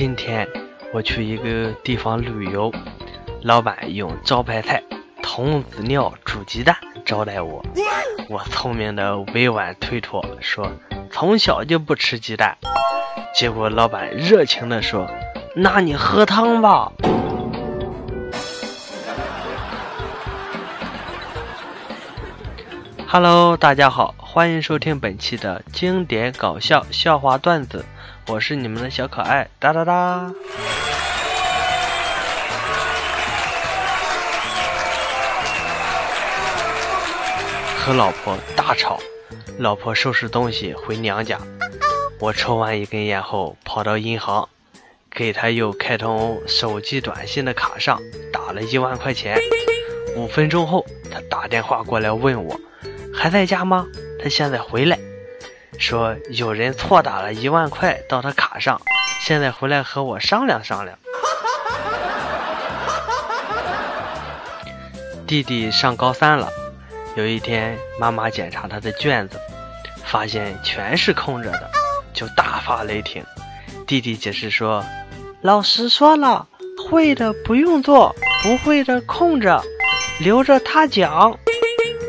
今天我去一个地方旅游，老板用招牌菜童子尿煮鸡蛋招待我。我聪明的委婉推脱说，从小就不吃鸡蛋。结果老板热情的说，那你喝汤吧。Hello，大家好，欢迎收听本期的经典搞笑笑话段子，我是你们的小可爱哒哒哒。和老婆大吵，老婆收拾东西回娘家，我抽完一根烟后跑到银行，给他又开通手机短信的卡上打了一万块钱。五分钟后，他打电话过来问我。还在家吗？他现在回来，说有人错打了一万块到他卡上，现在回来和我商量商量。弟弟上高三了，有一天妈妈检查他的卷子，发现全是空着的，就大发雷霆。弟弟解释说：“老师说了，会的不用做，不会的空着，留着他讲。”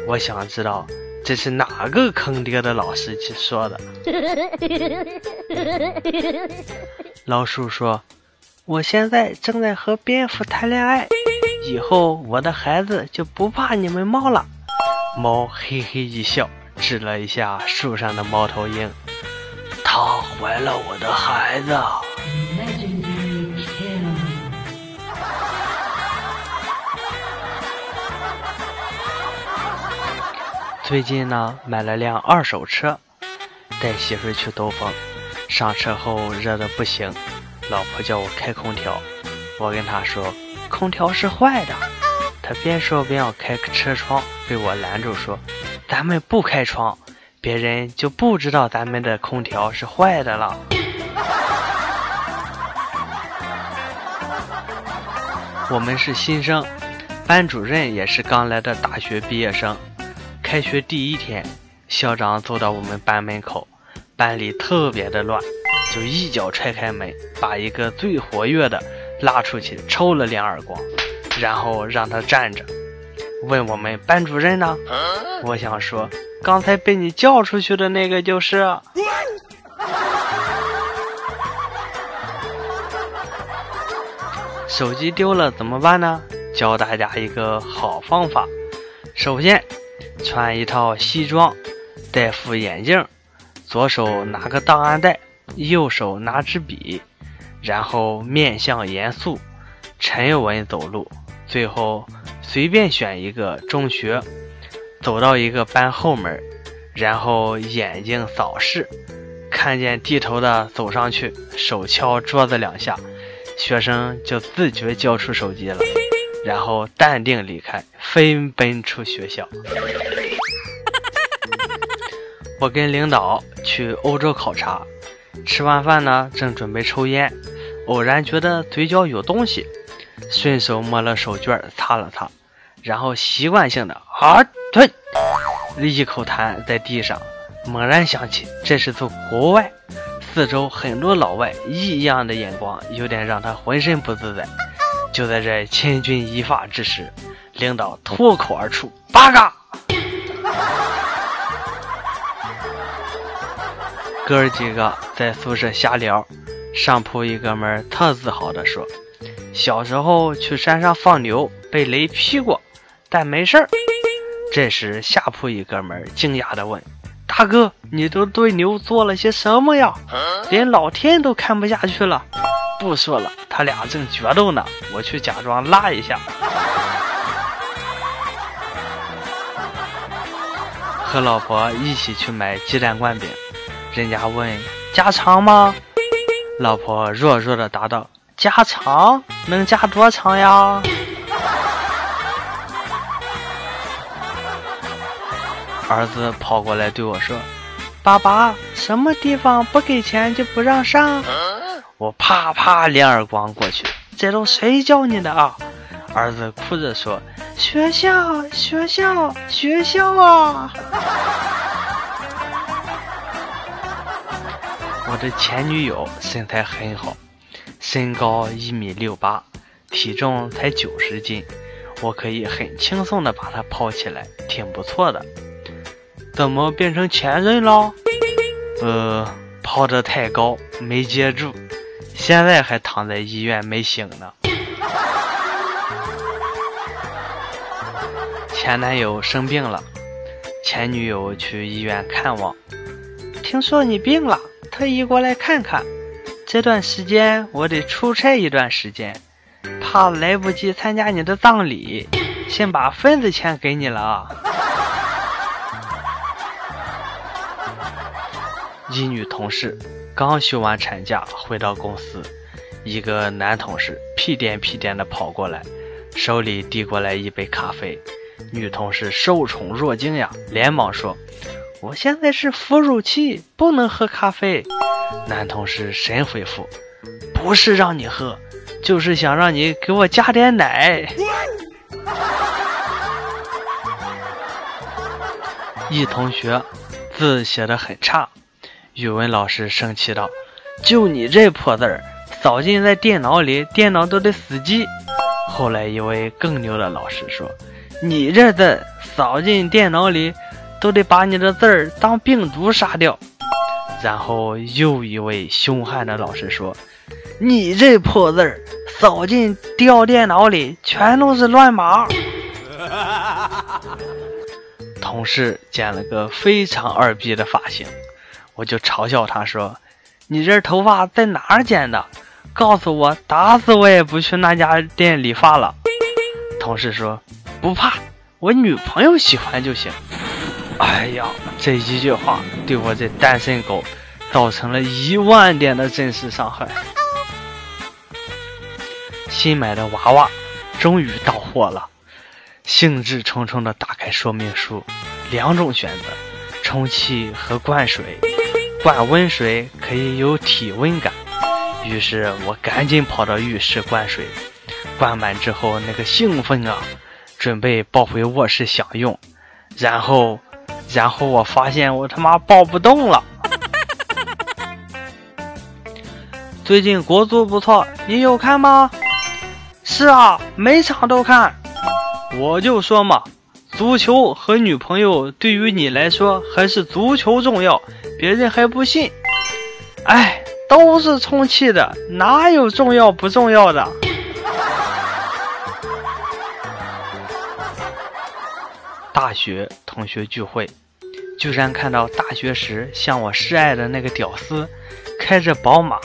我想知道。这是哪个坑爹的老师去说的？老鼠说：“我现在正在和蝙蝠谈恋爱，以后我的孩子就不怕你们猫了。”猫嘿嘿一笑，指了一下树上的猫头鹰：“它怀了我的孩子。”最近呢，买了辆二手车，带媳妇去兜风。上车后热的不行，老婆叫我开空调，我跟她说空调是坏的。她边说边要开车窗，被我拦住说：“咱们不开窗，别人就不知道咱们的空调是坏的了。”我们是新生，班主任也是刚来的大学毕业生。开学第一天，校长走到我们班门口，班里特别的乱，就一脚踹开门，把一个最活跃的拉出去抽了两耳光，然后让他站着，问我们班主任呢？我想说，刚才被你叫出去的那个就是。手机丢了怎么办呢？教大家一个好方法，首先。穿一套西装，戴副眼镜，左手拿个档案袋，右手拿支笔，然后面相严肃，沉稳走路。最后随便选一个中学，走到一个班后门，然后眼睛扫视，看见低头的走上去，手敲桌子两下，学生就自觉交出手机了。然后淡定离开，飞奔出学校。我跟领导去欧洲考察，吃完饭呢，正准备抽烟，偶然觉得嘴角有东西，顺手摸了手绢擦了擦，然后习惯性的啊吞，一口痰在地上。猛然想起这是从国外，四周很多老外异样的眼光，有点让他浑身不自在。就在这千钧一发之时，领导脱口而出：“八嘎！”哥儿几个在宿舍瞎聊，上铺一哥们儿特自豪地说：“小时候去山上放牛，被雷劈过，但没事儿。”这时下铺一哥们儿惊讶地问：“大哥，你都对牛做了些什么呀？连老天都看不下去了。”不说了，他俩正决斗呢，我去假装拉一下。和老婆一起去买鸡蛋灌饼，人家问加长吗？老婆弱弱的答道：加长，能加多长呀？儿子跑过来对我说：“爸爸，什么地方不给钱就不让上？”我啪啪两耳光过去，这都谁教你的啊？儿子哭着说：“学校，学校，学校啊！”我的前女友身材很好，身高一米六八，体重才九十斤，我可以很轻松的把她抛起来，挺不错的。怎么变成前任了？呃，抛得太高没接住，现在还躺在医院没醒呢。前男友生病了，前女友去医院看望，听说你病了，特意过来看看。这段时间我得出差一段时间，怕来不及参加你的葬礼，先把份子钱给你了啊。一女同事刚休完产假回到公司，一个男同事屁颠屁颠的跑过来，手里递过来一杯咖啡。女同事受宠若惊呀，连忙说：“我现在是哺乳期，不能喝咖啡。”男同事神回复：“不是让你喝，就是想让你给我加点奶。”一同学字写的很差。语文老师生气道：“就你这破字儿，扫进在电脑里，电脑都得死机。”后来一位更牛的老师说：“你这字扫进电脑里，都得把你的字儿当病毒杀掉。”然后又一位凶悍的老师说：“你这破字儿扫进掉电脑里，全都是乱码。”同事剪了个非常二逼的发型。我就嘲笑他说：“你这头发在哪儿剪的？告诉我，打死我也不去那家店理发了。”同事说：“不怕，我女朋友喜欢就行。”哎呀，这一句话对我这单身狗造成了一万点的真实伤害。新买的娃娃终于到货了，兴致冲冲地打开说明书，两种选择：充气和灌水。灌温水可以有体温感，于是我赶紧跑到浴室灌水，灌满之后那个兴奋啊，准备抱回卧室享用，然后，然后我发现我他妈抱不动了。最近国足不错，你有看吗？是啊，每场都看。我就说嘛，足球和女朋友对于你来说还是足球重要。别人还不信，哎，都是充气的，哪有重要不重要的？大学同学聚会，居然看到大学时向我示爱的那个屌丝，开着宝马，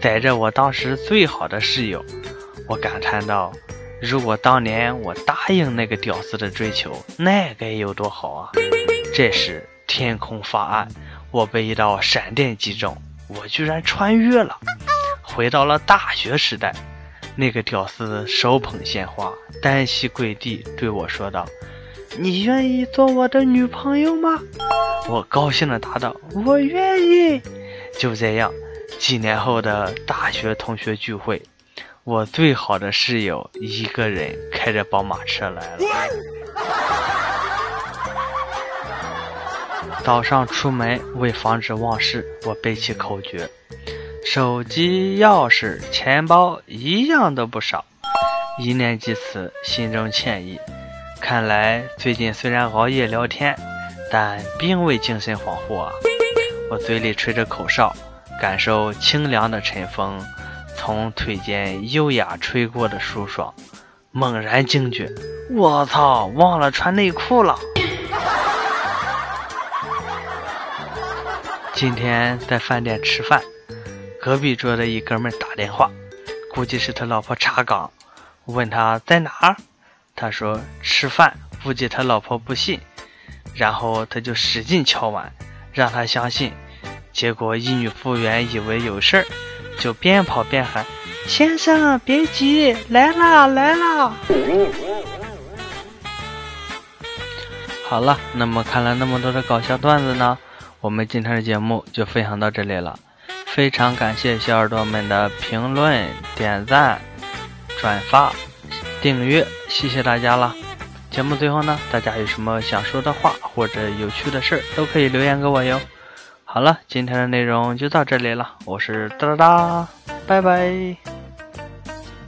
载着我当时最好的室友。我感叹道：“如果当年我答应那个屌丝的追求，那该有多好啊！”这时天空发暗。我被一道闪电击中，我居然穿越了，回到了大学时代。那个屌丝手捧鲜花，单膝跪地对我说道：“你愿意做我的女朋友吗？”我高兴地答道：“我愿意。”就这样，几年后的大学同学聚会，我最好的室友一个人开着宝马车来了。早上出门，为防止忘事，我背起口诀：手机、钥匙、钱包一样都不少。一念及此，心中歉意。看来最近虽然熬夜聊天，但并未精神恍惚啊！我嘴里吹着口哨，感受清凉的晨风从腿间优雅吹过的舒爽，猛然惊觉：我操，忘了穿内裤了！今天在饭店吃饭，隔壁桌的一哥们打电话，估计是他老婆查岗，问他在哪儿，他说吃饭，估计他老婆不信，然后他就使劲敲碗，让他相信，结果一女服务员以为有事儿，就边跑边喊：“先生别急，来啦来啦。”好了，那么看了那么多的搞笑段子呢？我们今天的节目就分享到这里了，非常感谢小耳朵们的评论、点赞、转发、订阅，谢谢大家了。节目最后呢，大家有什么想说的话或者有趣的事儿，都可以留言给我哟。好了，今天的内容就到这里了，我是哒哒哒。拜拜。